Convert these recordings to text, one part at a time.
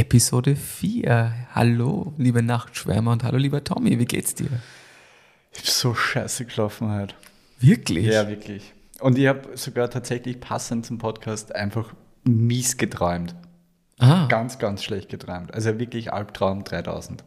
Episode 4. Hallo, liebe Nachtschwärmer und hallo, lieber Tommy, wie geht's dir? Ich hab so scheiße gelaufen heute. Wirklich? Ja, wirklich. Und ich habe sogar tatsächlich passend zum Podcast einfach mies geträumt. Ah, Ganz, ganz schlecht geträumt. Also wirklich Albtraum 3000.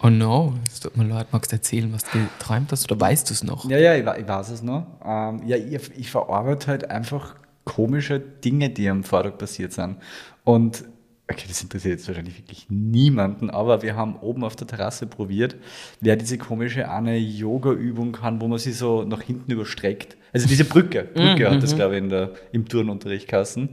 oh no, es tut mir leid. Magst du erzählen, was du geträumt hast oder weißt du es noch? Ja, ja, ich, ich weiß es noch. Ähm, ja, ich, ich verarbeite halt einfach komische Dinge, die am Vortag passiert sind. Und, okay, das interessiert jetzt wahrscheinlich wirklich niemanden, aber wir haben oben auf der Terrasse probiert, wer diese komische eine Yoga-Übung kann, wo man sich so nach hinten überstreckt. Also diese Brücke, Brücke hat das, glaube ich, in der, im Turnunterricht kassen.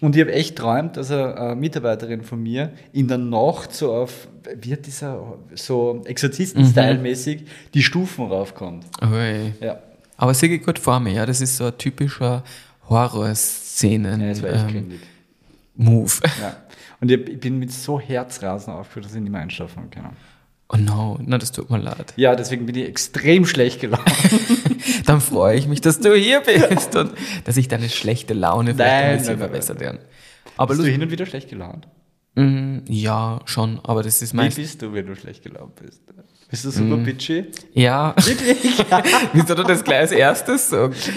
Und ich habe echt träumt, dass eine, eine Mitarbeiterin von mir in der Nacht so auf, wie hat dieser, so Exorzisten-Style-mäßig die Stufen raufkommt. Ui. Ja. Aber ich gut vor mir, ja. Das ist so ein typischer Horrorszenen Ja, das war echt ähm. Move. Ja. Und ich, bin mit so Herzrasen aufgeführt, dass ich nicht mehr einschlafen habe können. Oh no, na, das tut mir leid. Ja, deswegen bin ich extrem schlecht gelaunt. Dann freue ich mich, dass du hier bist und dass ich deine schlechte Laune vielleicht Nein, ein bisschen nein, verbessern kann. Aber Bist du hin und wieder schlecht gelaunt? Mm, ja, schon, aber das ist Wie meist. bist du, wenn du schlecht gelaunt bist? Bist du super bitchy? Ja. Wieso du das gleich als erstes sagst?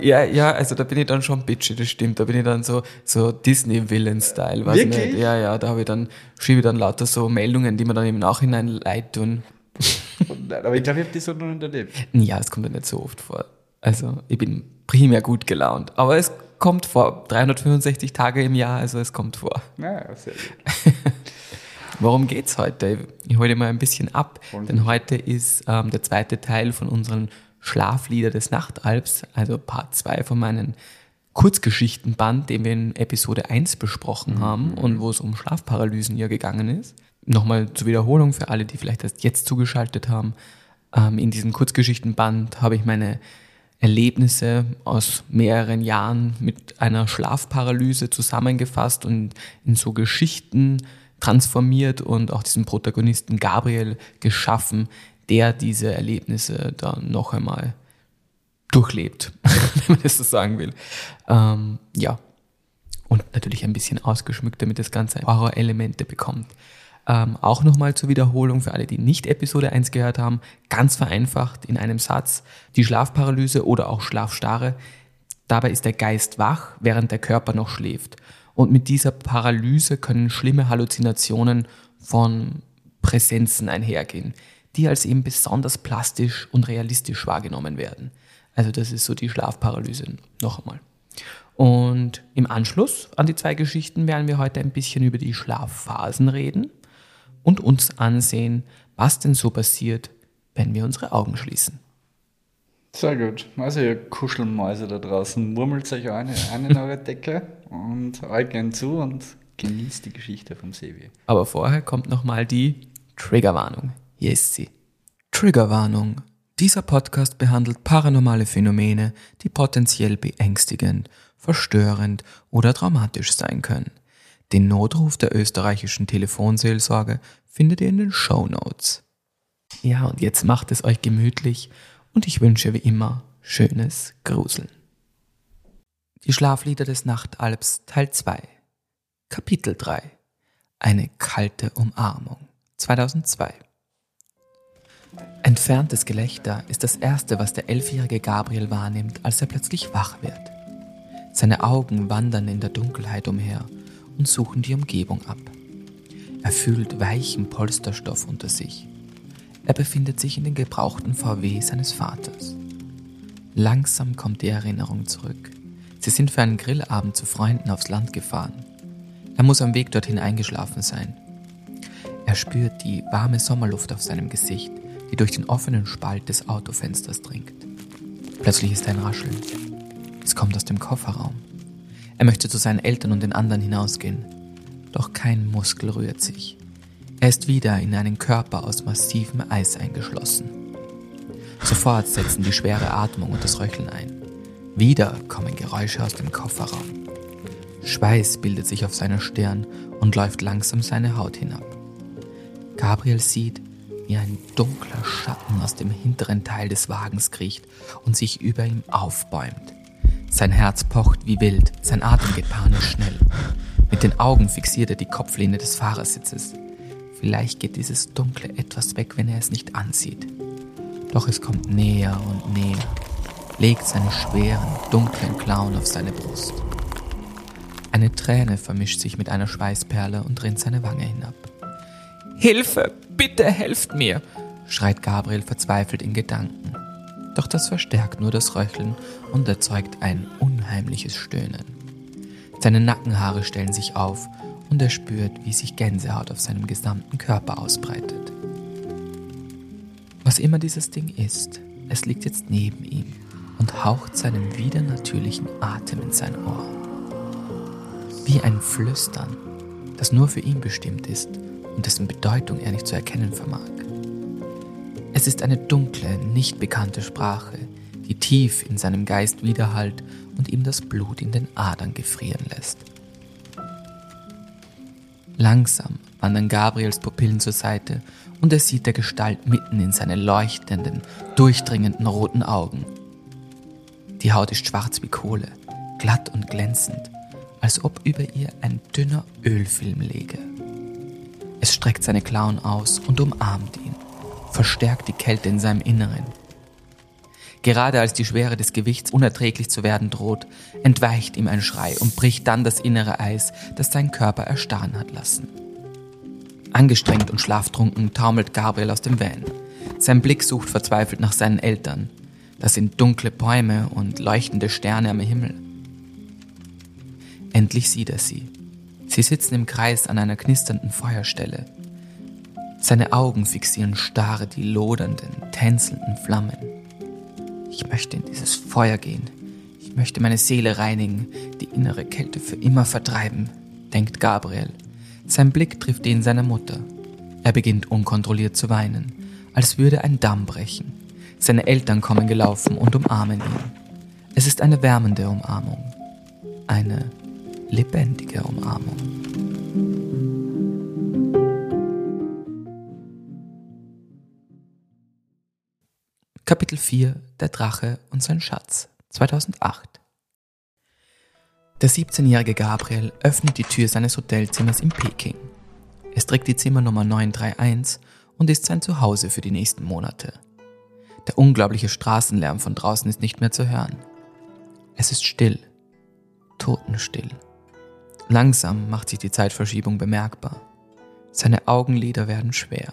Ja. ja, also da bin ich dann schon bitchy, das stimmt. Da bin ich dann so, so Disney-Villain-Style, weiß ich Wirklich? nicht. Ja, ja, da habe ich dann, schiebe ich dann lauter so Meldungen, die mir dann im Nachhinein leid tun. Nein, aber ich glaube, ich habe die so noch nicht erlebt. Ja, es kommt ja nicht so oft vor. Also ich bin primär gut gelaunt. Aber es kommt vor. 365 Tage im Jahr, also es kommt vor. Naja, sehr gut. Worum geht's heute? Ich hole dir mal ein bisschen ab, Holen denn heute ist ähm, der zweite Teil von unseren Schlaflieder des Nachtalbs, also Part 2 von meinem Kurzgeschichtenband, den wir in Episode 1 besprochen haben und wo es um Schlafparalysen hier gegangen ist. Nochmal zur Wiederholung für alle, die vielleicht erst jetzt zugeschaltet haben. Ähm, in diesem Kurzgeschichtenband habe ich meine Erlebnisse aus mehreren Jahren mit einer Schlafparalyse zusammengefasst und in so Geschichten transformiert und auch diesen Protagonisten Gabriel geschaffen, der diese Erlebnisse dann noch einmal durchlebt, wenn man das so sagen will. Ähm, ja, und natürlich ein bisschen ausgeschmückt, damit das Ganze Horror-Elemente bekommt. Ähm, auch nochmal zur Wiederholung für alle, die nicht Episode 1 gehört haben, ganz vereinfacht in einem Satz, die Schlafparalyse oder auch Schlafstarre, dabei ist der Geist wach, während der Körper noch schläft. Und mit dieser Paralyse können schlimme Halluzinationen von Präsenzen einhergehen, die als eben besonders plastisch und realistisch wahrgenommen werden. Also das ist so die Schlafparalyse noch einmal. Und im Anschluss an die zwei Geschichten werden wir heute ein bisschen über die Schlafphasen reden und uns ansehen, was denn so passiert, wenn wir unsere Augen schließen. Sehr gut. Also ihr Kuschelmäuse da draußen, murmelt euch eine, eine in eure Decke und euch gern zu und genießt die Geschichte vom Sevi. Aber vorher kommt nochmal die Triggerwarnung. Hier ist sie. Triggerwarnung. Dieser Podcast behandelt paranormale Phänomene, die potenziell beängstigend, verstörend oder traumatisch sein können. Den Notruf der österreichischen Telefonseelsorge findet ihr in den Show Notes. Ja, und jetzt macht es euch gemütlich und ich wünsche wie immer schönes Gruseln. Die Schlaflieder des Nachtalbs Teil 2 Kapitel 3 Eine kalte Umarmung 2002 Entferntes Gelächter ist das Erste, was der elfjährige Gabriel wahrnimmt, als er plötzlich wach wird. Seine Augen wandern in der Dunkelheit umher und suchen die Umgebung ab. Er fühlt weichen Polsterstoff unter sich. Er befindet sich in den gebrauchten VW seines Vaters. Langsam kommt die Erinnerung zurück. Sie sind für einen Grillabend zu Freunden aufs Land gefahren. Er muss am Weg dorthin eingeschlafen sein. Er spürt die warme Sommerluft auf seinem Gesicht, die durch den offenen Spalt des Autofensters dringt. Plötzlich ist ein Rascheln. Es kommt aus dem Kofferraum. Er möchte zu seinen Eltern und den anderen hinausgehen. Doch kein Muskel rührt sich. Er ist wieder in einen Körper aus massivem Eis eingeschlossen. Sofort setzen die schwere Atmung und das Röcheln ein. Wieder kommen Geräusche aus dem Kofferraum. Schweiß bildet sich auf seiner Stirn und läuft langsam seine Haut hinab. Gabriel sieht, wie ein dunkler Schatten aus dem hinteren Teil des Wagens kriecht und sich über ihm aufbäumt. Sein Herz pocht wie wild, sein Atem geht panisch schnell. Mit den Augen fixiert er die Kopflehne des Fahrersitzes. Vielleicht geht dieses dunkle Etwas weg, wenn er es nicht ansieht. Doch es kommt näher und näher, legt seine schweren, dunklen Klauen auf seine Brust. Eine Träne vermischt sich mit einer Schweißperle und rinnt seine Wange hinab. Hilfe, bitte helft mir, schreit Gabriel verzweifelt in Gedanken. Doch das verstärkt nur das Röcheln und erzeugt ein unheimliches Stöhnen. Seine Nackenhaare stellen sich auf und er spürt, wie sich Gänsehaut auf seinem gesamten Körper ausbreitet. Was immer dieses Ding ist, es liegt jetzt neben ihm und haucht seinem widernatürlichen Atem in sein Ohr. Wie ein Flüstern, das nur für ihn bestimmt ist und dessen Bedeutung er nicht zu erkennen vermag. Es ist eine dunkle, nicht bekannte Sprache, die tief in seinem Geist widerhallt und ihm das Blut in den Adern gefrieren lässt. Langsam wandern Gabriels Pupillen zur Seite und er sieht der Gestalt mitten in seine leuchtenden, durchdringenden roten Augen. Die Haut ist schwarz wie Kohle, glatt und glänzend, als ob über ihr ein dünner Ölfilm läge. Es streckt seine Klauen aus und umarmt ihn, verstärkt die Kälte in seinem Inneren. Gerade als die Schwere des Gewichts unerträglich zu werden droht, entweicht ihm ein Schrei und bricht dann das innere Eis, das seinen Körper erstarren hat lassen. Angestrengt und schlaftrunken taumelt Gabriel aus dem Van. Sein Blick sucht verzweifelt nach seinen Eltern. Das sind dunkle Bäume und leuchtende Sterne am Himmel. Endlich sieht er sie. Sie sitzen im Kreis an einer knisternden Feuerstelle. Seine Augen fixieren starr die lodernden, tänzelnden Flammen. Ich möchte in dieses Feuer gehen. Ich möchte meine Seele reinigen, die innere Kälte für immer vertreiben, denkt Gabriel. Sein Blick trifft den seiner Mutter. Er beginnt unkontrolliert zu weinen, als würde ein Damm brechen. Seine Eltern kommen gelaufen und umarmen ihn. Es ist eine wärmende Umarmung. Eine lebendige Umarmung. Kapitel 4 Der Drache und sein Schatz 2008 Der 17-jährige Gabriel öffnet die Tür seines Hotelzimmers in Peking. Es trägt die Zimmernummer 931 und ist sein Zuhause für die nächsten Monate. Der unglaubliche Straßenlärm von draußen ist nicht mehr zu hören. Es ist still, totenstill. Langsam macht sich die Zeitverschiebung bemerkbar. Seine Augenlider werden schwer.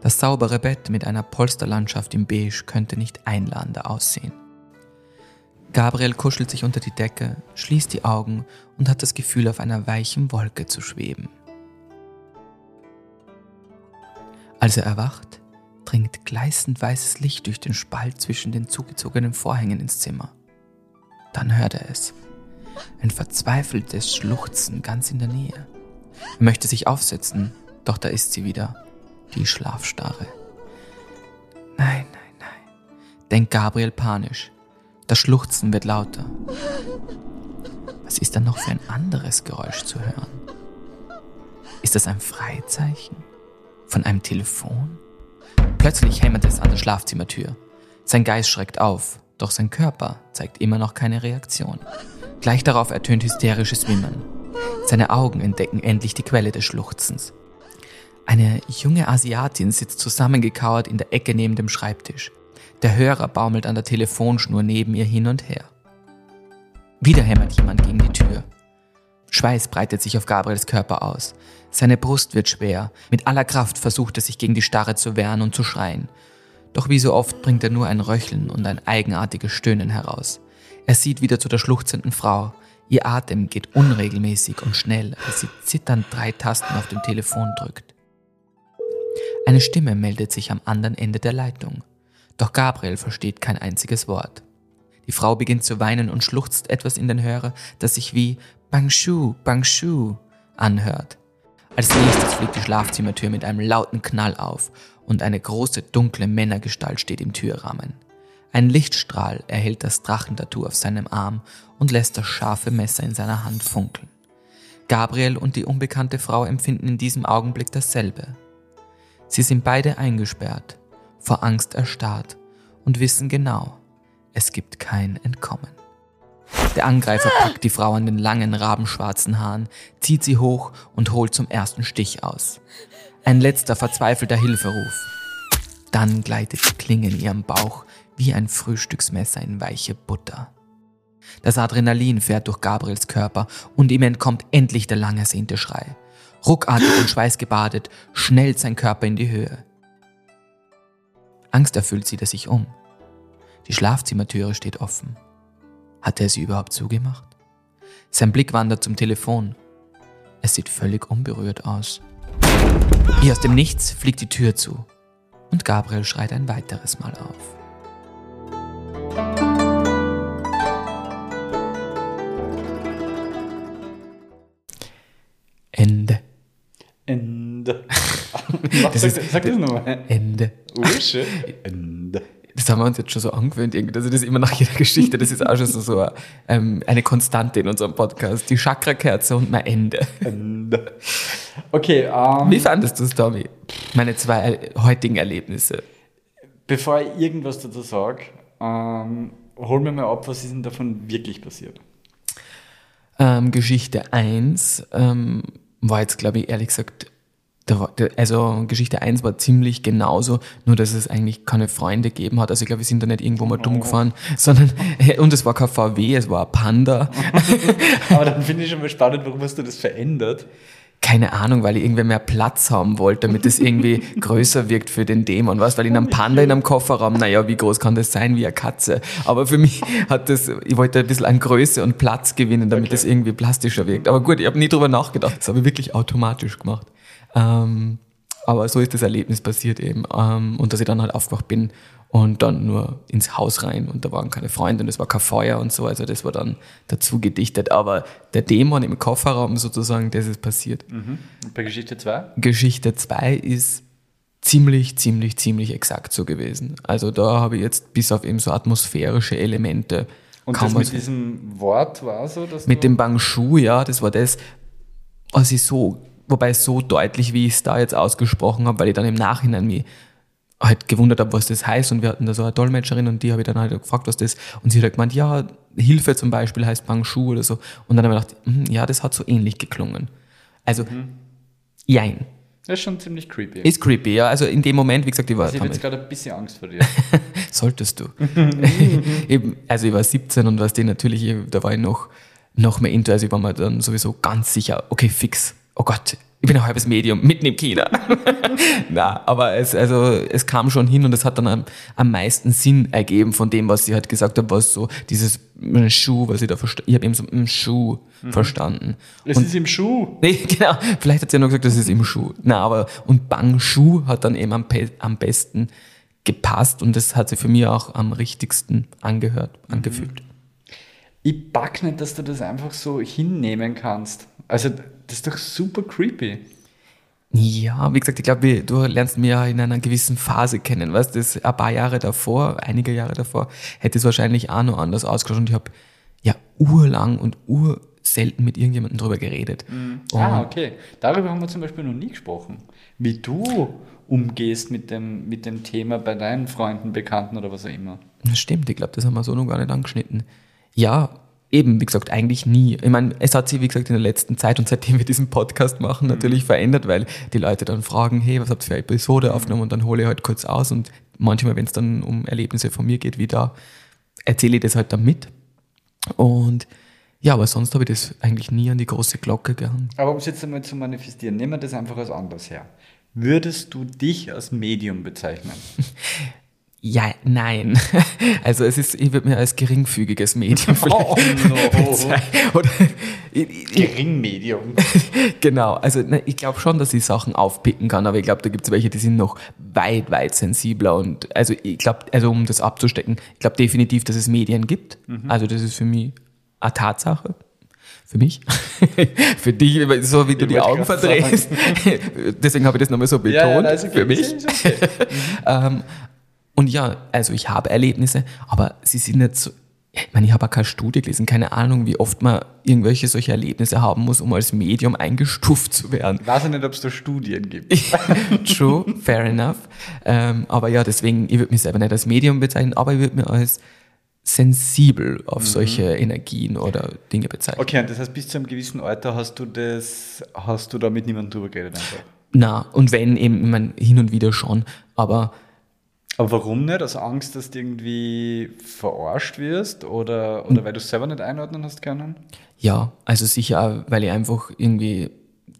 Das saubere Bett mit einer Polsterlandschaft im Beige könnte nicht einladender aussehen. Gabriel kuschelt sich unter die Decke, schließt die Augen und hat das Gefühl, auf einer weichen Wolke zu schweben. Als er erwacht, dringt gleißend weißes Licht durch den Spalt zwischen den zugezogenen Vorhängen ins Zimmer. Dann hört er es. Ein verzweifeltes Schluchzen ganz in der Nähe. Er möchte sich aufsetzen, doch da ist sie wieder, die Schlafstarre. Nein, nein, nein, denkt Gabriel panisch. Das Schluchzen wird lauter. Was ist dann noch für ein anderes Geräusch zu hören? Ist das ein Freizeichen? Von einem Telefon? Plötzlich hämmert es an der Schlafzimmertür. Sein Geist schreckt auf, doch sein Körper zeigt immer noch keine Reaktion. Gleich darauf ertönt hysterisches Wimmern. Seine Augen entdecken endlich die Quelle des Schluchzens. Eine junge Asiatin sitzt zusammengekauert in der Ecke neben dem Schreibtisch. Der Hörer baumelt an der Telefonschnur neben ihr hin und her. Wieder hämmert jemand gegen die Tür. Schweiß breitet sich auf Gabriels Körper aus. Seine Brust wird schwer. Mit aller Kraft versucht er sich gegen die Starre zu wehren und zu schreien. Doch wie so oft bringt er nur ein Röcheln und ein eigenartiges Stöhnen heraus. Er sieht wieder zu der schluchzenden Frau. Ihr Atem geht unregelmäßig und schnell, als sie zitternd drei Tasten auf dem Telefon drückt. Eine Stimme meldet sich am anderen Ende der Leitung. Doch Gabriel versteht kein einziges Wort. Die Frau beginnt zu weinen und schluchzt etwas in den Hörer, das sich wie Bangshu, Bangshu anhört. Als nächstes fliegt die Schlafzimmertür mit einem lauten Knall auf und eine große dunkle Männergestalt steht im Türrahmen. Ein Lichtstrahl erhält das Drachentattoo auf seinem Arm und lässt das scharfe Messer in seiner Hand funkeln. Gabriel und die unbekannte Frau empfinden in diesem Augenblick dasselbe. Sie sind beide eingesperrt, vor Angst erstarrt und wissen genau, es gibt kein Entkommen. Der Angreifer packt die Frau an den langen, rabenschwarzen Haaren, zieht sie hoch und holt zum ersten Stich aus. Ein letzter verzweifelter Hilferuf. Dann gleitet die Klinge in ihrem Bauch wie ein Frühstücksmesser in weiche Butter. Das Adrenalin fährt durch Gabriels Körper und ihm entkommt endlich der lang ersehnte Schrei. Ruckartig und schweißgebadet schnellt sein Körper in die Höhe. Angsterfüllt sieht er sich um. Die Schlafzimmertüre steht offen. Hat er sie überhaupt zugemacht? Sein Blick wandert zum Telefon. Es sieht völlig unberührt aus. Wie aus dem Nichts fliegt die Tür zu und Gabriel schreit ein weiteres Mal auf. Ende. Ende. Das ist- sag das nochmal. Ende. Oh, schön. Ende. Das haben wir uns jetzt schon so angewöhnt, irgendwie, dass ich das immer nach jeder Geschichte, das ist auch schon so, so ähm, eine Konstante in unserem Podcast. Die Chakra-Kerze und mein Ende. Ende. Okay, ähm, Wie fandest du es, Tommy? Meine zwei äh, heutigen Erlebnisse. bevor ich irgendwas dazu sage, ähm, hol mir mal ab, was ist denn davon wirklich passiert? Ähm, Geschichte 1 ähm, war jetzt, glaube ich, ehrlich gesagt, also Geschichte 1 war ziemlich genauso, nur dass es eigentlich keine Freunde gegeben hat. Also ich glaube, wir sind da nicht irgendwo mal dumm gefahren, sondern, und es war kein VW, es war ein Panda. Aber dann finde ich schon mal spannend, warum hast du das verändert? Keine Ahnung, weil ich irgendwie mehr Platz haben wollte, damit es irgendwie größer wirkt für den Dämon. Was? Weil in einem Panda in einem Kofferraum, naja, wie groß kann das sein? Wie eine Katze. Aber für mich hat das, ich wollte ein bisschen an Größe und Platz gewinnen, damit Okay. es irgendwie plastischer wirkt. Aber gut, ich habe nie drüber nachgedacht. Das habe ich wirklich automatisch gemacht. Ähm, aber so ist das Erlebnis passiert eben. Ähm, und dass ich dann halt aufgewacht bin und dann nur ins Haus rein und da waren keine Freunde und es war kein Feuer und so. Also das war dann dazu gedichtet. Aber der Dämon im Kofferraum sozusagen, das ist passiert. Bei Geschichte 2? Geschichte 2 ist ziemlich, ziemlich, ziemlich exakt so gewesen. Also da habe ich jetzt bis auf eben so atmosphärische Elemente Und kaum das mit diesem Wort war so, dass Mit dem Bang Shu, ja, das war das, was ich so, wobei so deutlich, wie ich es da jetzt ausgesprochen habe, weil ich dann im Nachhinein mich halt gewundert habe, was das heißt. Und wir hatten da so eine Dolmetscherin und die habe ich dann halt gefragt, was das Und sie hat halt gemeint, ja, Hilfe zum Beispiel heißt Bang Shu oder so. Und dann habe ich gedacht, hm, ja, das hat so ähnlich geklungen. Also, jein. Das ist schon ziemlich creepy. Ist creepy, ja. Also in dem Moment, wie gesagt, ich war also ich habe jetzt gerade ein bisschen Angst vor dir. Solltest du. Eben, also ich war 17 und was die natürlich, da war ich noch, noch mehr into, also ich war mir dann sowieso ganz sicher, okay, fix. Oh Gott, ich bin ein halbes Medium, mitten im China. Na, aber es, also, es kam schon hin und es hat dann am, am meisten Sinn ergeben von dem, was sie halt gesagt hat, was so dieses mm, Schuh, was ich da verstanden, ich habe eben so mm, Schuh verstanden. Es Und- ist im Schuh. Nee, genau. Vielleicht hat sie ja nur gesagt, das ist im Schuh. Na, aber, und Bang Schuh hat dann eben am, am besten gepasst und das hat sich für mich auch am richtigsten angehört, angefühlt. Ich pack nicht, dass du das einfach so hinnehmen kannst. Also, das ist doch super creepy. Ja, wie gesagt, ich glaube, du lernst mich ja in einer gewissen Phase kennen. Weißt du, ein paar Jahre davor, einige Jahre davor, hätte es wahrscheinlich auch noch anders ausgeschaut und ich habe ja urlang und urselten mit irgendjemandem drüber geredet. Und Ah, okay. Darüber haben wir zum Beispiel noch nie gesprochen. Wie du umgehst mit dem, mit dem Thema bei deinen Freunden, Bekannten oder was auch immer. Das stimmt, ich glaube, das haben wir so noch gar nicht angeschnitten. Ja, eben, wie gesagt, eigentlich nie. Ich meine, es hat sich, wie gesagt, in der letzten Zeit und seitdem wir diesen Podcast machen, natürlich verändert, weil die Leute dann fragen, hey, was habt ihr für eine Episode aufgenommen? Und dann hole ich halt kurz aus und manchmal, wenn es dann um Erlebnisse von mir geht, wie da, erzähle ich das halt dann mit. Und ja, aber sonst habe ich das eigentlich nie an die große Glocke gehangen. Aber um es jetzt einmal zu manifestieren, nehmen wir das einfach als anders her. Würdest du dich als Medium bezeichnen? Ja, nein. Also es ist, ich würde mir als geringfügiges Medium vielleicht Oh no. Geringmedium. Genau, also ne, ich glaube schon, dass ich Sachen aufpicken kann, aber ich glaube, da gibt es welche, die sind noch weit, weit sensibler und also ich glaube, also um das abzustecken, ich glaube definitiv, dass es Medien gibt. Also das ist für mich eine Tatsache. Für mich? für dich, so wie du Ich die Augen verdrehst. Deswegen habe ich das nochmal so betont. Ja, ja, für mich. okay. ähm, und ja, also ich habe Erlebnisse, aber sie sind nicht so. Ich meine, ich habe auch keine Studie gelesen, keine Ahnung, wie oft man irgendwelche solche Erlebnisse haben muss, um als Medium eingestuft zu werden. Ich weiß ja nicht, ob es da Studien gibt. True, fair enough. Ähm, aber ja, deswegen, ich würde mich selber nicht als Medium bezeichnen, aber ich würde mich als sensibel auf solche Energien oder Dinge bezeichnen. Okay, und das heißt, bis zu einem gewissen Alter hast du das, hast du da mit niemandem drüber geredet einfach. Na, und wenn eben, ich meine, hin und wieder schon, aber Aber warum nicht? Aus Angst, dass du irgendwie verarscht wirst oder, oder weil du es selber nicht einordnen hast können? Ja, also sicher auch, weil ich einfach irgendwie,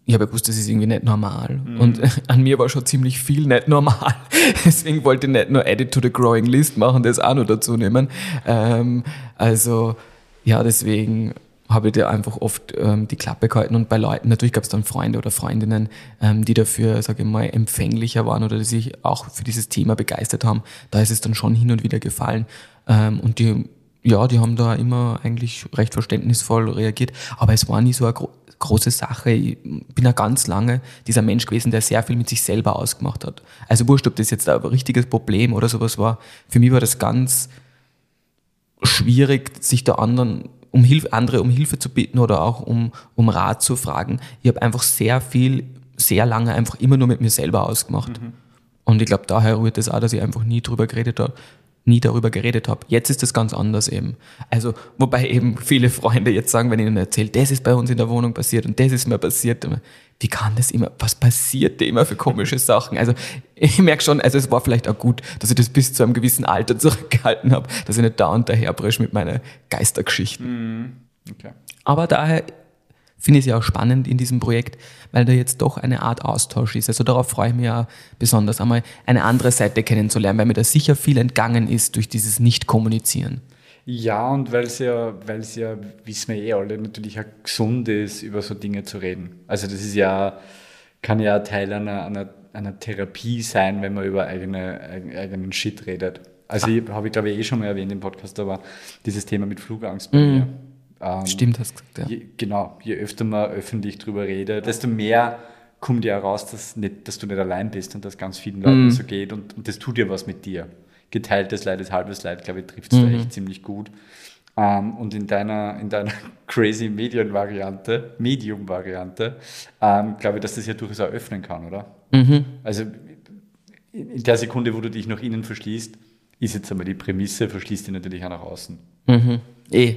ich habe ja gewusst, das ist irgendwie nicht normal. Und an mir war schon ziemlich viel nicht normal. Deswegen wollte ich nicht nur Edit to the Growing List machen, das auch noch dazu nehmen. Ähm, also, ja, deswegen habe ich da einfach oft ähm, die Klappe gehalten und bei Leuten, natürlich gab es dann Freunde oder Freundinnen, ähm, die dafür, sage ich mal, empfänglicher waren oder die sich auch für dieses Thema begeistert haben. Da ist es dann schon hin und wieder gefallen. Ähm, und die ja, die haben da immer eigentlich recht verständnisvoll reagiert, aber es war nie so eine gro große Sache. Ich bin ja ganz lange dieser Mensch gewesen, der sehr viel mit sich selber ausgemacht hat. Also wurscht, ob das jetzt ein richtiges Problem oder sowas war. Für mich war das ganz schwierig, sich da anderen um Hilfe, andere um Hilfe zu bitten oder auch um, um Rat zu fragen. Ich habe einfach sehr viel, sehr lange einfach immer nur mit mir selber ausgemacht. Und ich glaube, daher rührt es das auch, dass ich einfach nie drüber geredet habe, nie darüber geredet habe. Jetzt ist das ganz anders eben. Also, wobei eben viele Freunde jetzt sagen, wenn ich ihnen erzähle, das ist bei uns in der Wohnung passiert und das ist mir passiert, wie kann das immer, was passiert da immer für komische Sachen? Also, ich merke schon, also es war vielleicht auch gut, dass ich das bis zu einem gewissen Alter zurückgehalten habe, dass ich nicht da und daher brisch mit meinen Geistergeschichten. Okay. Aber daher finde ich es ja auch spannend in diesem Projekt, weil da jetzt doch eine Art Austausch ist. Also darauf freue ich mich ja besonders einmal, eine andere Seite kennenzulernen, weil mir da sicher viel entgangen ist durch dieses Nicht-Kommunizieren. Ja, und weil es ja, weil es ja, wissen wir eh alle, natürlich auch gesund ist, über so Dinge zu reden. Also das ist ja, kann ja Teil einer, einer, einer Therapie sein, wenn man über eigene, eigenen Shit redet. Also ich, habe ich glaube ich eh schon mal erwähnt im Podcast, aber dieses Thema mit Flugangst bei mir. Ähm, Stimmt, hast du gesagt, ja. Je, genau, je öfter man öffentlich drüber redet, desto mehr kommt ja raus, dass, nicht, dass du nicht allein bist und dass ganz vielen Leuten so geht und, und das tut ja was mit dir. Geteiltes Leid ist halbes Leid, glaube ich, trifft es da echt ziemlich gut. Ähm, und in deiner, in deiner crazy Medien-Variante, Medium-Variante, ähm, glaube ich, dass das ja durchaus auch öffnen kann, oder? Also in in der Sekunde, wo du dich nach innen verschließt, ist jetzt einmal die Prämisse, verschließt dich natürlich auch nach außen. Mhm. Eh,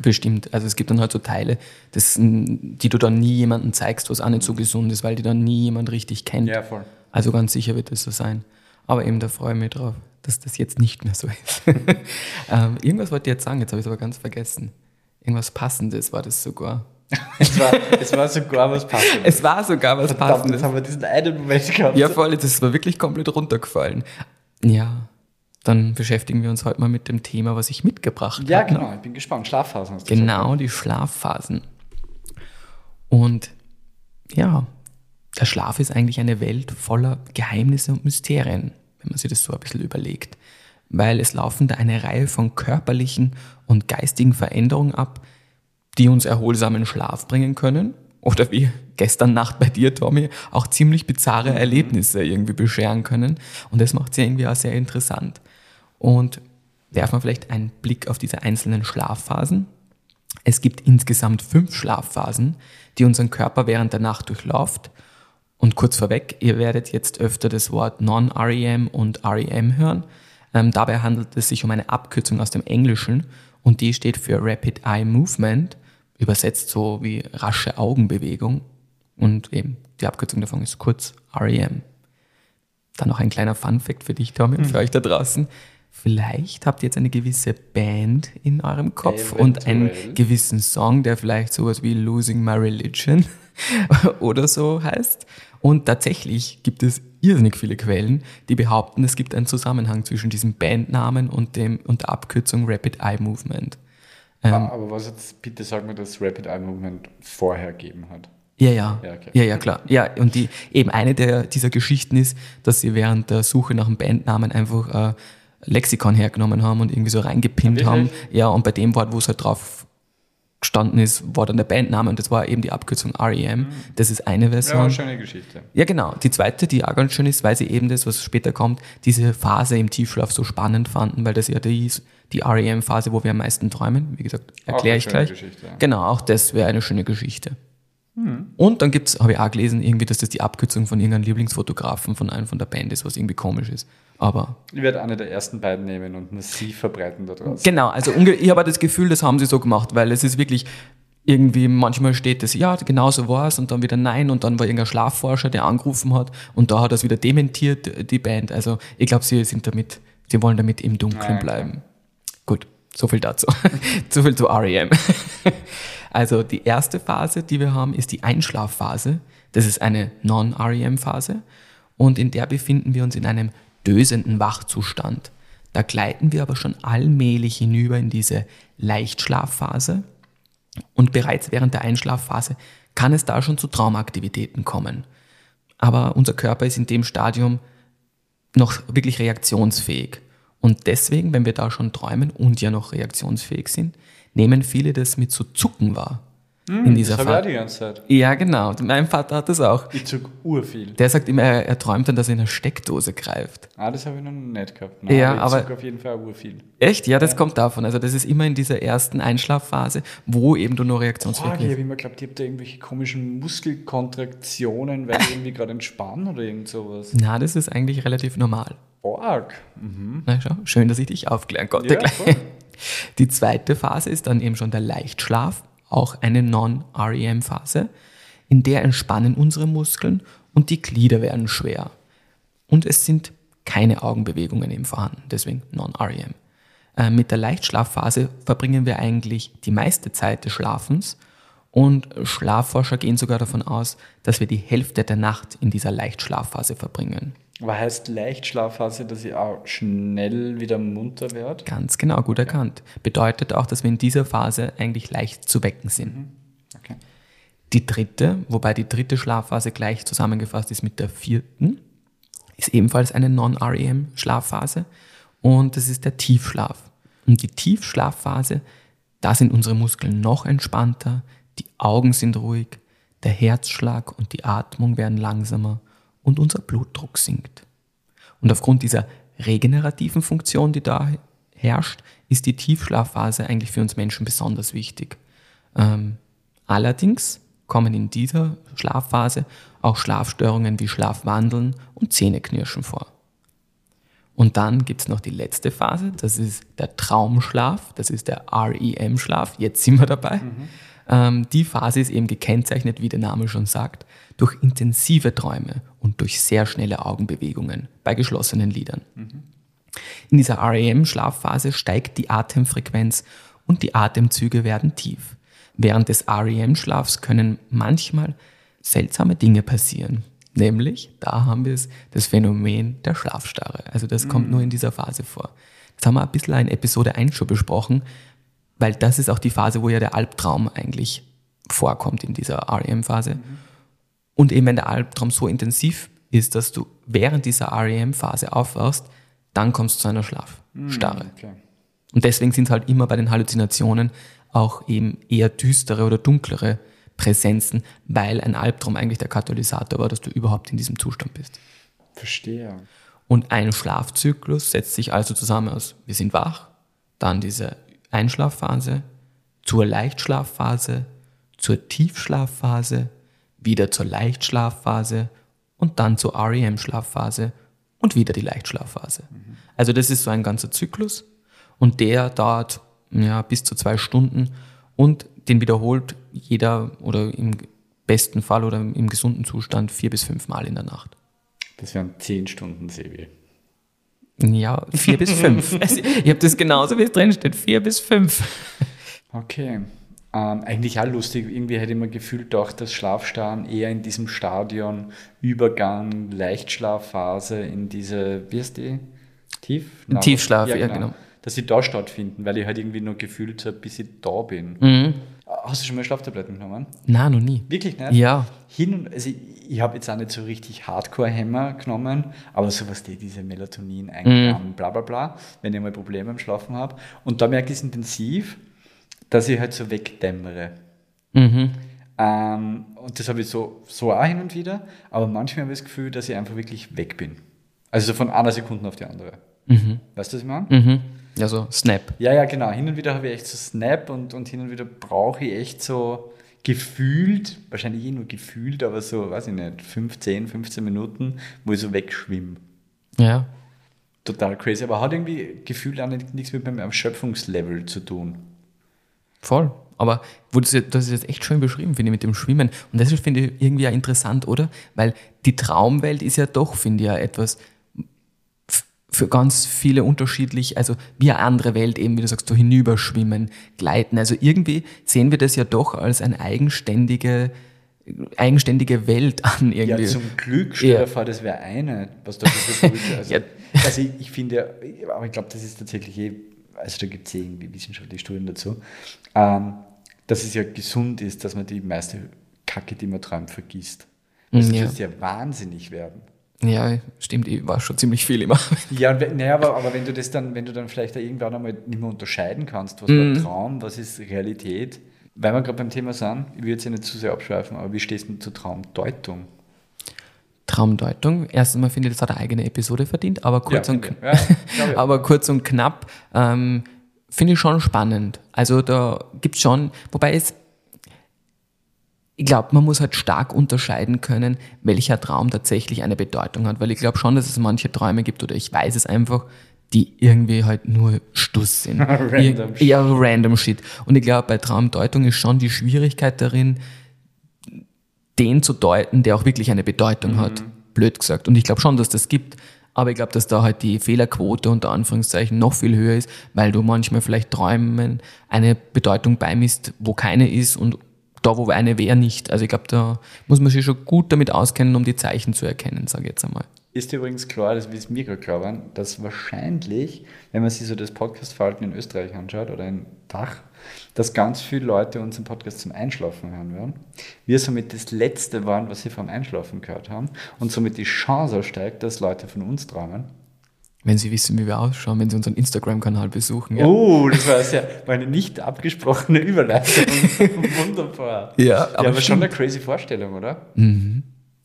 bestimmt. Also es gibt dann halt so Teile, das, die du dann nie jemandem zeigst, was auch nicht so gesund ist, weil die dann nie jemand richtig kennt. Ja, voll. Also ganz sicher wird das so sein. Aber eben, da freue ich mich drauf, dass das jetzt nicht mehr so ist. ähm, irgendwas wollte ich jetzt sagen, jetzt habe ich es aber ganz vergessen. Irgendwas Passendes war das sogar. Es war, es war sogar was Passendes. Es war sogar was Verdammt, Passendes. jetzt haben wir diesen einen Moment gehabt. Ja, voll, das war wirklich komplett runtergefallen. Ja, dann beschäftigen wir uns heute mal mit dem Thema, was ich mitgebracht Ja, habe. ne? genau, ich bin gespannt. Schlafphasen hast du Genau, die Schlafphasen. Und ja, der Schlaf ist eigentlich eine Welt voller Geheimnisse und Mysterien, wenn man sich das so ein bisschen überlegt. Weil es laufen da eine Reihe von körperlichen und geistigen Veränderungen ab, die uns erholsamen Schlaf bringen können. Oder wie gestern Nacht bei dir, Tommy, auch ziemlich bizarre Erlebnisse irgendwie bescheren können. Und das macht sie irgendwie auch sehr interessant. Und werfen wir vielleicht einen Blick auf diese einzelnen Schlafphasen. Es gibt insgesamt fünf Schlafphasen, die unseren Körper während der Nacht durchläuft. Und kurz vorweg, ihr werdet jetzt öfter das Wort Non-REM und REM hören. Ähm, dabei handelt es sich um eine Abkürzung aus dem Englischen und die steht für Rapid Eye Movement, übersetzt so wie rasche Augenbewegung. Und eben die Abkürzung davon ist kurz REM. Dann noch ein kleiner Fun-Fact für dich, Tommy, und für euch da draußen. Vielleicht habt ihr jetzt eine gewisse Band in eurem Kopf und einen Eventuell. gewissen Song, der vielleicht sowas wie Losing My Religion oder so heißt. Und tatsächlich gibt es irrsinnig viele Quellen, die behaupten, es gibt einen Zusammenhang zwischen diesem Bandnamen und, dem, und der Abkürzung Rapid Eye Movement. Ah, Aber was jetzt, bitte sag mir, dass Rapid Eye Movement vorher gegeben hat. Ja, ja. Ja, okay. Ja, ja, klar. Ja, und die, eben eine der, dieser Geschichten ist, dass sie während der Suche nach einem Bandnamen einfach äh, Lexikon hergenommen haben und irgendwie so reingepinnt haben. Ja, und bei dem Wort, wo es halt drauf gestanden ist, war dann der Bandname und das war eben die Abkürzung REM. Das ist eine Version. Ja, schöne Geschichte. Ja, genau. Die zweite, die auch ganz schön ist, weil sie eben das, was später kommt, diese Phase im Tiefschlaf so spannend fanden, weil das ja die, ist, die REM-Phase, wo wir am meisten träumen. Wie gesagt, erkläre eine ich gleich. Geschichte. Genau, auch das wäre eine schöne Geschichte. Und dann gibt's, habe ich auch gelesen, irgendwie, dass das die Abkürzung von irgendeinem Lieblingsfotografen von einem von der Band ist, was irgendwie komisch ist. Aber Ich werde eine der ersten beiden nehmen und massiv verbreiten da draußen. Genau, also ich habe das Gefühl, das haben sie so gemacht, weil es ist wirklich irgendwie, manchmal steht das, ja, genau so war es und dann wieder nein und dann war irgendein Schlafforscher, der angerufen hat und da hat er es wieder dementiert, die Band. Also ich glaube, sie sind damit, sie wollen damit im Dunkeln Ja, okay. bleiben. Gut, so viel dazu. so viel zu REM. also die erste Phase, die wir haben, ist die Einschlafphase. Das ist eine Non-REM-Phase und in der befinden wir uns in einem dösenden Wachzustand. Da gleiten wir aber schon allmählich hinüber in diese Leichtschlafphase und bereits während der Einschlafphase kann es da schon zu Traumaktivitäten kommen. Aber unser Körper ist in dem Stadium noch wirklich reaktionsfähig. Und deswegen, wenn wir da schon träumen und ja noch reaktionsfähig sind, nehmen viele das mit so Zucken wahr. in dieser Das habe ich auch die ganze Zeit. Ja, genau. Mein Vater hat das auch. Ich zog urviel. Der sagt immer, er, er träumt dann, dass er in eine Steckdose greift. Ah, das habe ich noch nicht gehabt. Ja, ich aber- zog auf jeden Fall urviel. Echt? Ja, das kommt davon. Also das ist immer in dieser ersten Einschlafphase, wo eben du nur reaktionsfähig Boah, ich bist. habe immer geglaubt, ich habe da irgendwelche komischen Muskelkontraktionen, weil ich irgendwie gerade entspannen oder irgend sowas. Na, das ist eigentlich relativ normal. Arg. Na schau, schön, dass ich dich aufklären konnte. Ja. Die zweite Phase ist dann eben schon der Leichtschlaf, auch eine Non-REM-Phase. In der entspannen unsere Muskeln und die Glieder werden schwer. Und es sind keine Augenbewegungen eben vorhanden, deswegen Non-REM. Äh, mit der Leichtschlafphase verbringen wir eigentlich die meiste Zeit des Schlafens und Schlafforscher gehen sogar davon aus, dass wir die Hälfte der Nacht in dieser Leichtschlafphase verbringen. Aber heißt Leichtschlafphase, dass ich auch schnell wieder munter werde? Ganz genau, gut erkannt. Bedeutet auch, dass wir in dieser Phase eigentlich leicht zu wecken sind. Okay. Die dritte, wobei die dritte Schlafphase gleich zusammengefasst ist mit der vierten, ist ebenfalls eine Non-REM-Schlafphase und das ist der Tiefschlaf. Und die Tiefschlafphase, da sind unsere Muskeln noch entspannter, die Augen sind ruhig, der Herzschlag und die Atmung werden langsamer und unser Blutdruck sinkt. Und aufgrund dieser regenerativen Funktion, die da herrscht, ist die Tiefschlafphase eigentlich für uns Menschen besonders wichtig. Ähm, allerdings kommen in dieser Schlafphase auch Schlafstörungen wie Schlafwandeln und Zähneknirschen vor. Und dann gibt es noch die letzte Phase, das ist der Traumschlaf, das ist der REM-Schlaf, jetzt sind wir dabei. Ähm, die Phase ist eben gekennzeichnet, wie der Name schon sagt, durch intensive Träume und durch sehr schnelle Augenbewegungen bei geschlossenen Lidern. In dieser REM-Schlafphase steigt die Atemfrequenz und die Atemzüge werden tief. Während des REM-Schlafs können manchmal seltsame Dinge passieren. Nämlich, da haben wir es, das Phänomen der Schlafstarre. Also das kommt nur in dieser Phase vor. Das haben wir ein bisschen in Episode 1 schon besprochen, weil das ist auch die Phase, wo ja der Albtraum eigentlich vorkommt in dieser REM-Phase. Und eben wenn der Albtraum so intensiv ist, dass du während dieser REM-Phase aufwachst, dann kommst du zu einer Schlafstarre. Okay. Und deswegen sind es halt immer bei den Halluzinationen auch eben eher düstere oder dunklere Präsenzen, weil ein Albtraum eigentlich der Katalysator war, dass du überhaupt in diesem Zustand bist. Verstehe. Und ein Schlafzyklus setzt sich also zusammen aus, wir sind wach, dann diese Einschlafphase, zur Leichtschlafphase, zur Tiefschlafphase, wieder zur Leichtschlafphase und dann zur REM-Schlafphase und wieder die Leichtschlafphase. Also das ist so ein ganzer Zyklus und der dauert ja, bis zu zwei Stunden und den wiederholt jeder oder im besten Fall oder im gesunden Zustand vier bis fünf Mal in der Nacht. Das wären 10 Stunden Sebi. Ja, vier bis fünf. Ich habe das genauso, wie es drin steht. Vier bis fünf. Okay. Ähm, eigentlich auch lustig. Irgendwie hätte ich mir gefühlt gedacht, dass Schlafstarren eher in diesem Stadion Übergang, Leichtschlafphase in diese, wie heißt die? Tief? Nein, Tiefschlaf, ja, genau. Dass sie da stattfinden, weil ich halt irgendwie nur gefühlt habe, bis ich da bin. Mhm. Hast du schon mal Schlaftabletten genommen? Na, noch nie. Wirklich nicht? Ja. Hin und, also ich, ich habe jetzt auch nicht so richtig Hardcore-Hämmer genommen, aber sowas, die diese Melatonin, ein Mhm. Bla bla bla, wenn ich mal Probleme im Schlafen habe. Und da merke ich es intensiv, dass ich halt so wegdämmere. Mhm. Ähm, und das habe ich so, so auch hin und wieder, aber manchmal habe ich das Gefühl, dass ich einfach wirklich weg bin. Also so von einer Sekunde auf die andere. Mhm. Weißt du, was ich meine? Mhm. Ja, so Snap. Ja, ja, genau. Hin und wieder habe ich echt so Snap und, und hin und wieder brauche ich echt so gefühlt, wahrscheinlich eh nur gefühlt, aber so, weiß ich nicht, 15, 15 Minuten, wo ich so wegschwimme. Ja. Total crazy, aber hat irgendwie gefühlt auch nicht, nichts mit meinem Erschöpfungslevel zu tun. Voll. Aber das, ist jetzt echt schön beschrieben, finde ich, mit dem Schwimmen. Und das finde ich irgendwie ja interessant, oder? Weil die Traumwelt ist ja doch, finde ich, ja etwas für ganz viele unterschiedlich, also wie eine andere Welt, eben wie du sagst, so hinüberschwimmen, gleiten. Also irgendwie sehen wir das ja doch als eine eigenständige, eigenständige Welt an irgendwie. Ja, zum Glück, stell Ja. das wäre eine, was da so gut also, Ja. also ich, ich finde, aber ich glaube, das ist tatsächlich eh, also da gibt es eh irgendwie wissenschaftliche Studien dazu, ähm, dass es ja gesund ist, dass man die meiste Kacke, die man träumt, vergisst. Weil Mm, sonst ja. du ja wahnsinnig werden. Ja, stimmt, ich war schon ziemlich viel immer. Ja, und naja, aber, aber wenn du das dann, wenn du dann vielleicht da irgendwann einmal nicht mehr unterscheiden kannst, was Mhm. war Traum, was ist Realität, weil wir gerade beim Thema sind, ich will jetzt ja nicht zu sehr abschweifen, aber wie stehst du denn zur Traumdeutung? Traumdeutung. Erstens mal finde ich, das hat eine eigene Episode verdient, aber kurz, Ja, und. Ja, ich. aber kurz und knapp ähm, finde ich schon spannend. Also da gibt es schon, wobei es, ich glaube, man muss halt stark unterscheiden können, welcher Traum tatsächlich eine Bedeutung hat, weil ich glaube schon, dass es manche Träume gibt oder ich weiß es einfach, die irgendwie halt nur Stuss sind. Random Ir- Ja, random Shit. Und ich glaube, bei Traumdeutung ist schon die Schwierigkeit darin, den zu deuten, der auch wirklich eine Bedeutung hat. Blöd gesagt. Und ich glaube schon, dass das gibt. Aber ich glaube, dass da halt die Fehlerquote unter Anführungszeichen noch viel höher ist, weil du manchmal vielleicht Träumen eine Bedeutung beimisst, wo keine ist und da, wo eine wäre, nicht. Also ich glaube, da muss man sich schon gut damit auskennen, um die Zeichen zu erkennen, sage ich jetzt einmal. Ist übrigens klar, das wie es mir gerade war, dass wahrscheinlich, wenn man sich so das Podcast-Verhalten in Österreich anschaut oder in Dach, dass ganz viele Leute unseren Podcast zum Einschlafen hören werden. Wir somit das Letzte waren, was sie vom Einschlafen gehört haben und somit die Chance steigt, dass Leute von uns träumen. Wenn Sie wissen, wie wir ausschauen, wenn Sie unseren Instagram-Kanal besuchen. Ja, Oh, das war sehr, war eine nicht abgesprochene Überleitung. Wunderbar. Ja, Ja, aber aber, schon eine crazy Vorstellung, oder?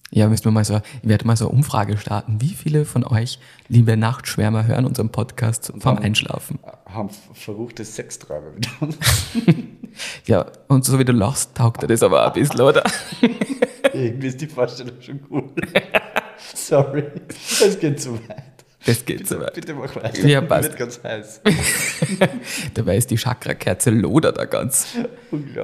ja müssen wir mal so, ich werde mal so eine Umfrage starten. Wie viele von euch, liebe Nachtschwärmer, hören unseren Podcast vom Einschlafen? Haben verruchte Sexträume mit uns. Ja, und so wie du lachst, taugt dir das aber auch ein bisschen, oder? Irgendwie ist die Vorstellung schon cool. Sorry, es geht zu weit. Das geht so weit. Bitte mach weiter. Ja, passt. bin ganz heiß. Dabei ist die Chakra-Kerze lodert da ganz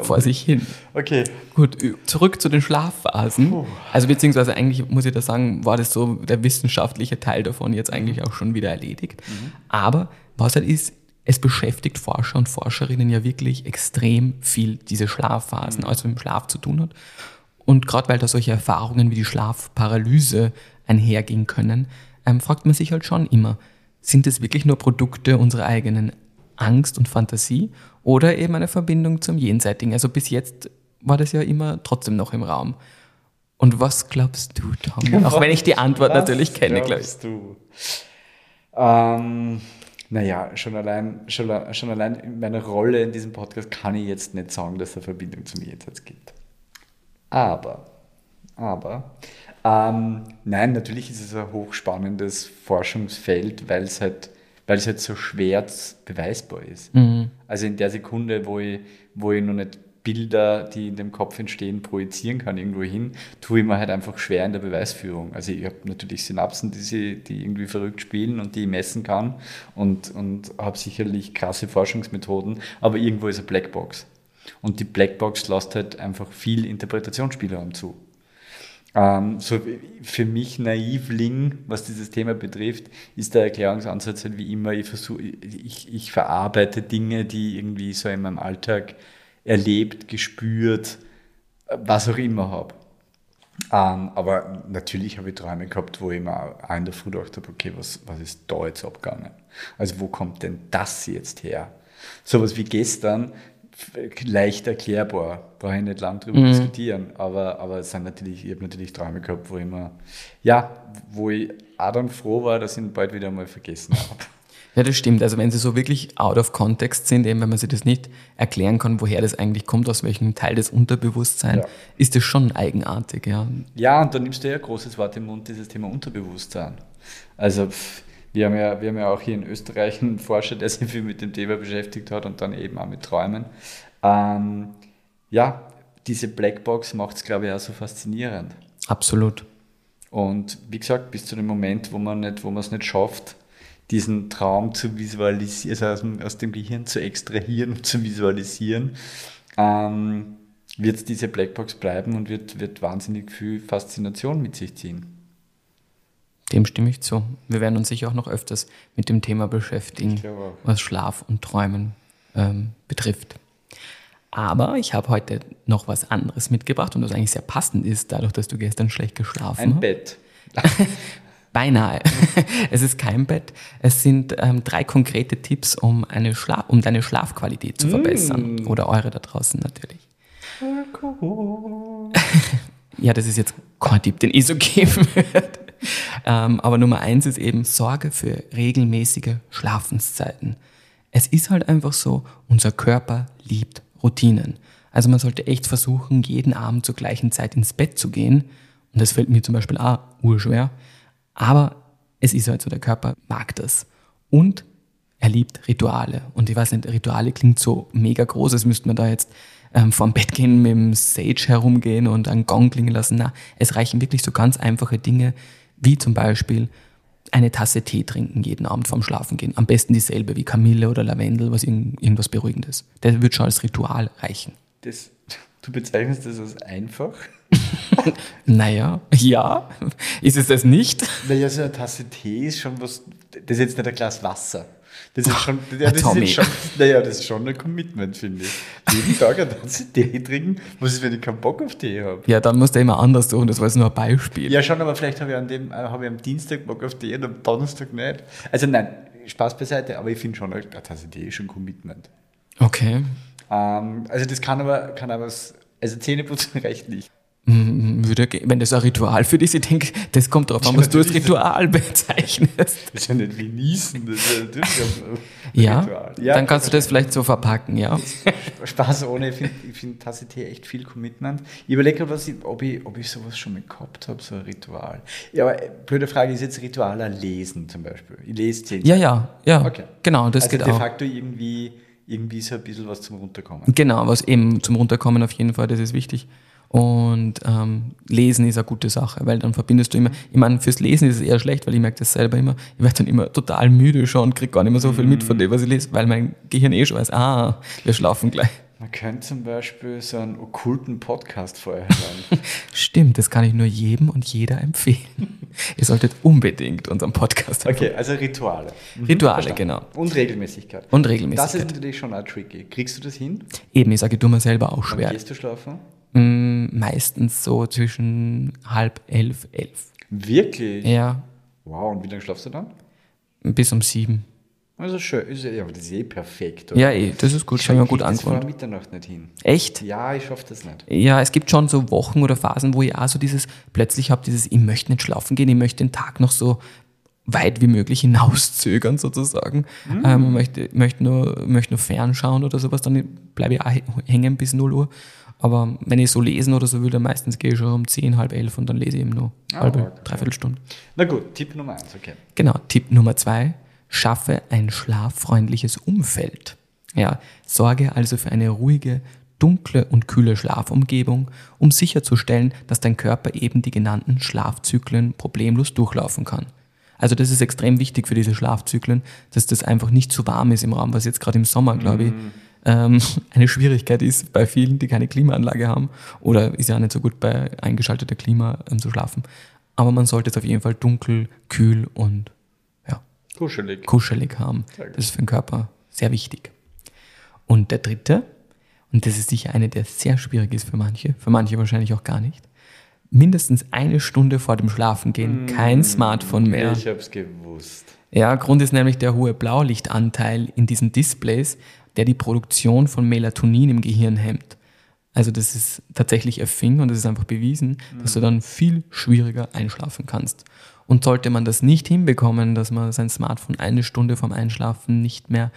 vor sich hin. Okay. Gut, zurück zu den Schlafphasen. Also beziehungsweise eigentlich muss ich da sagen, war das so der wissenschaftliche Teil davon jetzt eigentlich auch schon wieder erledigt. Aber was halt ist, es beschäftigt Forscher und Forscherinnen ja wirklich extrem viel, diese Schlafphasen, also mit dem Schlaf zu tun hat. Und gerade weil da solche Erfahrungen wie die Schlafparalyse einhergehen können, ähm, fragt man sich halt schon immer, sind es wirklich nur Produkte unserer eigenen Angst und Fantasie oder eben eine Verbindung zum Jenseitigen? Also bis jetzt war das ja immer trotzdem noch im Raum. Und was glaubst du, Tom? Auch wenn ich die Antwort Was natürlich kenne, glaube ich. glaubst du? Ähm, naja, schon allein, schon, schon allein in meiner Rolle in diesem Podcast kann ich jetzt nicht sagen, dass es eine Verbindung zum Jenseits gibt. Aber, aber, ähm, nein, natürlich ist es ein hochspannendes Forschungsfeld, weil es halt, weil es halt so schwer beweisbar ist. Mhm. Also in der Sekunde, wo ich, wo ich noch nicht Bilder, die in dem Kopf entstehen, projizieren kann irgendwo hin, tue ich mir halt einfach schwer in der Beweisführung. Also ich habe natürlich Synapsen, die, sie, die irgendwie verrückt spielen und die ich messen kann und, und habe sicherlich krasse Forschungsmethoden, aber irgendwo ist eine Blackbox. Und die Blackbox lässt halt einfach viel Interpretationsspielraum zu. Ähm, so für mich Naivling, was dieses Thema betrifft, ist der Erklärungsansatz halt wie immer, ich versuche, ich, ich verarbeite Dinge, die irgendwie so in meinem Alltag erlebt, gespürt, was auch immer habe. Ähm, aber natürlich habe ich Träume gehabt, wo ich mir auch in der Früh gedacht habe, okay, was, was ist da jetzt abgegangen? Also wo kommt denn das jetzt her? Sowas wie gestern, leicht erklärbar, brauche ich nicht lang drüber diskutieren, aber, aber es sind natürlich, ich habe natürlich Träume gehabt, wo ich mir, ja, wo ich auch dann froh war, dass ich ihn bald wieder mal vergessen habe. Ja, das stimmt. Also wenn sie so wirklich out of context sind, eben wenn man sich das nicht erklären kann, woher das eigentlich kommt, aus welchem Teil des Unterbewusstseins, Ja. ist das schon eigenartig, ja. Ja, und da nimmst du ja ein großes Wort im Mund, dieses Thema Unterbewusstsein. Also pff, wir haben, ja, wir haben ja auch hier in Österreich einen Forscher, der sich viel mit dem Thema beschäftigt hat und dann eben auch mit Träumen. Ähm, ja, diese Blackbox macht es, glaube ich, auch so faszinierend. Absolut. Und wie gesagt, bis zu dem Moment, wo man nicht, wo man es nicht schafft, diesen Traum zu visualisieren, also aus dem, aus dem Gehirn zu extrahieren und zu visualisieren, ähm, wird diese Blackbox bleiben und wird, wird wahnsinnig viel Faszination mit sich ziehen. Dem stimme ich zu. Wir werden uns sicher auch noch öfters mit dem Thema beschäftigen, was Schlaf und Träumen ähm, betrifft. Aber ich habe heute noch was anderes mitgebracht und das eigentlich sehr passend ist, dadurch, dass du gestern schlecht geschlafen Ein hast. Bett. Beinahe. es ist kein Bett. Es sind ähm, drei konkrete Tipps, um, eine Schla um deine Schlafqualität zu verbessern. Oder eure da draußen natürlich. Ja, das ist jetzt kein Tipp, den ich so geben würde. Ähm, aber Nummer eins ist eben Sorge für regelmäßige Schlafenszeiten. Es ist halt einfach so, unser Körper liebt Routinen. Also man sollte echt versuchen, jeden Abend zur gleichen Zeit ins Bett zu gehen. Und das fällt mir zum Beispiel auch urschwer. Aber es ist halt so, der Körper mag das. Und er liebt Rituale. Und ich weiß nicht, Rituale klingt so mega groß, als müsste man da jetzt ähm, vorm Bett gehen, mit dem Sage herumgehen und einen Gong klingen lassen. Na, es reichen wirklich so ganz einfache Dinge, wie zum Beispiel eine Tasse Tee trinken jeden Abend vorm Schlafen gehen. Am besten dieselbe wie Kamille oder Lavendel, was irgend, irgendwas Beruhigendes. Das wird schon als Ritual reichen. Das, du bezeichnest das als einfach? Naja, ja, ist es das nicht? Naja, so eine Tasse Tee ist schon was, das ist jetzt nicht ein Glas Wasser. Das ist schon, ja, das ist Tommy. schon, naja, das ist schon ein Commitment, finde ich. Jeden Tag eine Tasse Tee trinken, was ist, wenn ich keinen Bock auf Tee habe? Ja, dann musst du immer anders suchen, das war jetzt nur ein Beispiel. Ja, schon, aber vielleicht habe ich, an dem, äh, habe ich am Dienstag Bock auf Tee und am Donnerstag nicht. Also nein, Spaß beiseite, aber ich finde schon, eine Tasse Tee ist schon ein Commitment. Okay. Ähm, also das kann aber, kann aber, also Zähneputzen reicht nicht. Ge- wenn das ein Ritual für dich ist, ich denke, das kommt darauf an, was du als. Ritual bezeichnest. Das ist ja nicht wie Niesen, das ist ja natürlich ein Ja, Ritual. dann kannst du das vielleicht so verpacken, ja. Spaß ohne, ich finde find Tasse Tee echt viel Commitment. Ich überlege gerade, ob, ich, ob ich sowas schon mal gehabt habe, so ein Ritual. Ja, aber äh, blöde Frage ist jetzt Ritual ein Lesen zum Beispiel. Ich lese zehn Ja, ja, ja. Okay. Genau, das also geht de auch. facto irgendwie, irgendwie so ein bisschen was zum Runterkommen. Genau, was eben zum Runterkommen auf jeden Fall, das ist wichtig. Und ähm, Lesen ist eine gute Sache, weil dann verbindest du immer, ich meine, fürs Lesen ist es eher schlecht, weil ich merke das selber immer, ich werde dann immer total müde schon und kriege gar nicht mehr so viel mit von dem, was ich lese, weil mein Gehirn eh schon weiß, ah, wir schlafen gleich. Man könnte zum Beispiel so einen okkulten Podcast vorher hören. Stimmt, das kann ich nur jedem und jeder empfehlen. Ihr solltet unbedingt unseren Podcast Okay, also Rituale. Mhm, Rituale, verstanden. genau. Und Regelmäßigkeit. Und Das ist Regelmäßigkeit. natürlich schon auch tricky. Kriegst du das hin? Eben, ich sage, tue mir selber auch Wann schwer. gehst du schlafen? Mm, meistens so zwischen halb elf, elf. Wirklich? Ja, Wow, und wie lange schlafst du dann? bis um sieben. Also schön, ist ja, aber das ist eh perfekt. Oder? Ja, eh, das ist gut, ich schon mal gut vor angewandt. Mitternacht nicht hin. Echt? Ja, ich schaffe das nicht. Ja, es gibt schon so Wochen oder Phasen, wo ich auch so dieses, plötzlich habe dieses, ich möchte nicht schlafen gehen, ich möchte den Tag noch so weit wie möglich hinauszögern sozusagen. Ähm, möchte, möchte, nur, möchte nur fernschauen oder sowas, dann bleibe ich auch hängen bis 0 Uhr. Aber wenn ich so lesen oder so will, dann meistens gehe ich schon um 10, halb elf und dann lese ich eben nur Ah, halbe, okay. dreiviertel Stunde. Na gut, Tipp Nummer eins, okay. Genau, Tipp Nummer zwei, schaffe ein schlaffreundliches Umfeld. Ja, sorge also für eine ruhige, dunkle und kühle Schlafumgebung, um sicherzustellen, dass dein Körper eben die genannten Schlafzyklen problemlos durchlaufen kann. Also das ist extrem wichtig für diese Schlafzyklen, dass das einfach nicht zu warm ist im Raum, was jetzt gerade im Sommer, glaube ich, ähm, eine Schwierigkeit ist bei vielen, die keine Klimaanlage haben oder ist ja nicht so gut bei eingeschalteter Klima ähm, zu schlafen. Aber man sollte es auf jeden Fall dunkel, kühl und ja, Kuschelig. kuschelig haben. Das ist für den Körper sehr wichtig. Und der dritte, und das ist sicher eine, der sehr schwierig ist für manche, für manche wahrscheinlich auch gar nicht, mindestens eine Stunde vor dem Schlafengehen kein Smartphone mehr. Ich hab's gewusst. Ja, Grund ist nämlich der hohe Blaulichtanteil in diesen Displays, der die Produktion von Melatonin im Gehirn hemmt. Also das ist tatsächlich erfing und das ist einfach bewiesen, dass du dann viel schwieriger einschlafen kannst. Und sollte man das nicht hinbekommen, dass man sein Smartphone eine Stunde vorm Einschlafen nicht mehr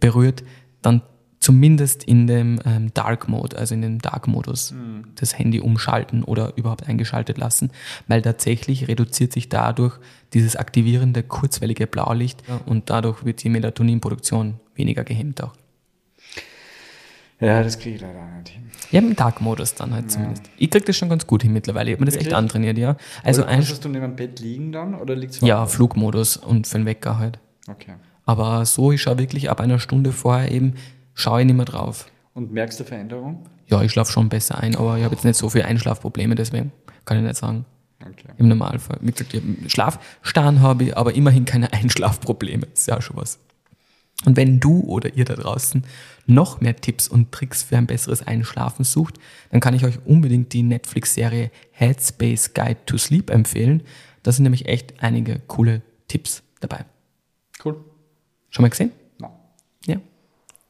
berührt, dann zumindest in dem ähm, Dark Mode, also in dem Dark-Modus, das Handy umschalten oder überhaupt eingeschaltet lassen, weil tatsächlich reduziert sich dadurch dieses aktivierende kurzwellige Blaulicht und dadurch wird die Melatoninproduktion weniger gehemmt auch. Ja, das kriege ich leider auch nicht hin. Ja, im Dark-Modus dann halt zumindest. Ich krieg das schon ganz gut hin mittlerweile. Ich habe mir das echt antrainiert, ja. Also Oder hast du neben dem Bett liegen dann oder liegst ja, Flugmodus und für den Wecker halt. Okay. Aber so, ich schaue wirklich ab einer Stunde vorher eben, schaue ich nicht mehr drauf. Und merkst du Veränderung? Ja, ich schlafe schon besser ein, aber ich habe jetzt nicht so viele Einschlafprobleme, deswegen kann ich nicht sagen. Okay. Im Normalfall. Wie gesagt, Schlafstern habe ich, aber immerhin keine Einschlafprobleme. Ist ja schon was. Und wenn du oder ihr da draußen noch mehr Tipps und Tricks für ein besseres Einschlafen sucht, dann kann ich euch unbedingt die Netflix-Serie Headspace Guide to Sleep empfehlen. Da sind nämlich echt einige coole Tipps dabei. Cool. Schon mal gesehen? Na. Ja.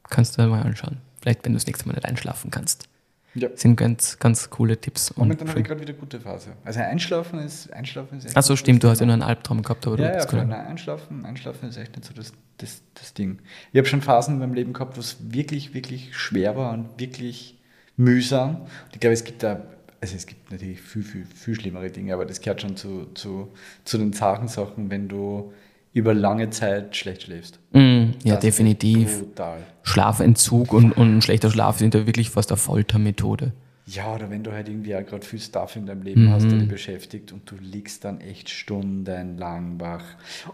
Kannst du mal anschauen. Vielleicht, wenn du das nächste Mal nicht einschlafen kannst. Ja. Sind ganz, ganz coole Tipps. Und Momentan habe ich gerade wieder gute Phase. Also Einschlafen ist, Einschlafen ist echt Ach so, stimmt, du hast ja nur einen Albtraum gehabt, aber du Ja, ja, bist voll. gut. Nein, Einschlafen, Einschlafen ist echt nicht so das, das, das Ding. Ich habe schon Phasen in meinem Leben gehabt, wo es wirklich, wirklich schwer war und wirklich mühsam. Und ich glaube, es gibt da, also es gibt natürlich viel, viel, viel schlimmere Dinge, aber das gehört schon zu, zu, zu den Sachen, wenn du über lange Zeit schlecht schläfst. Mm, ja, Das definitiv. Brutal. Schlafentzug und, und schlechter Schlaf sind ja wirklich fast eine Foltermethode. Ja, oder wenn du halt irgendwie auch gerade viel Stuff in deinem Leben hast, der dich beschäftigt und du liegst dann echt stundenlang wach.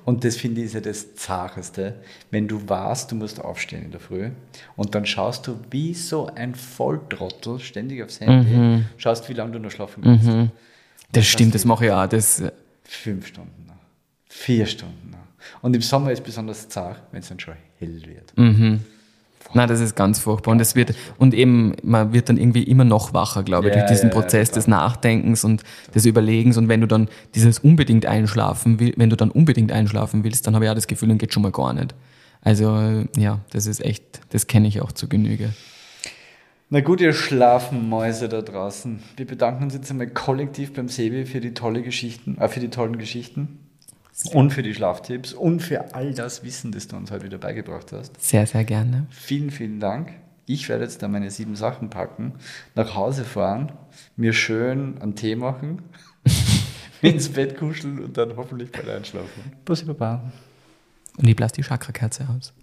Und das finde ich ist ja das Zacheste, wenn du weißt, du musst aufstehen in der Früh und dann schaust du wie so ein Volltrottel ständig aufs Handy, schaust, wie lange du noch schlafen kannst. Das stimmt, das mache ich auch. Das, äh, Fünf Stunden noch, vier Stunden noch. Und im Sommer ist besonders zart, wenn es dann schon hell wird. Nein, das ist ganz furchtbar. Und, das wird, und eben, man wird dann irgendwie immer noch wacher, glaube ich, Ja, durch diesen ja, ja, Prozess klar. des Nachdenkens und des Überlegens. Und wenn du dann dieses unbedingt einschlafen willst, wenn du dann unbedingt einschlafen willst, dann habe ich auch das Gefühl, dann geht schon mal gar nicht. Also, äh, ja, das ist echt, das kenne ich auch zu Genüge. Na gut, ihr Schlafenmäuse da draußen. Wir bedanken uns jetzt einmal kollektiv beim Sebi für die tolle Geschichten, äh, für die tollen Geschichten und für die Schlaftipps und für all das Wissen, das du uns heute wieder beigebracht hast. Sehr, sehr gerne. Vielen, vielen Dank. Ich werde jetzt da meine sieben Sachen packen, nach Hause fahren, mir schön einen Tee machen, ins Bett kuscheln und dann hoffentlich bald einschlafen. Bussi Baba. Und ich blasse die Chakrakerze aus.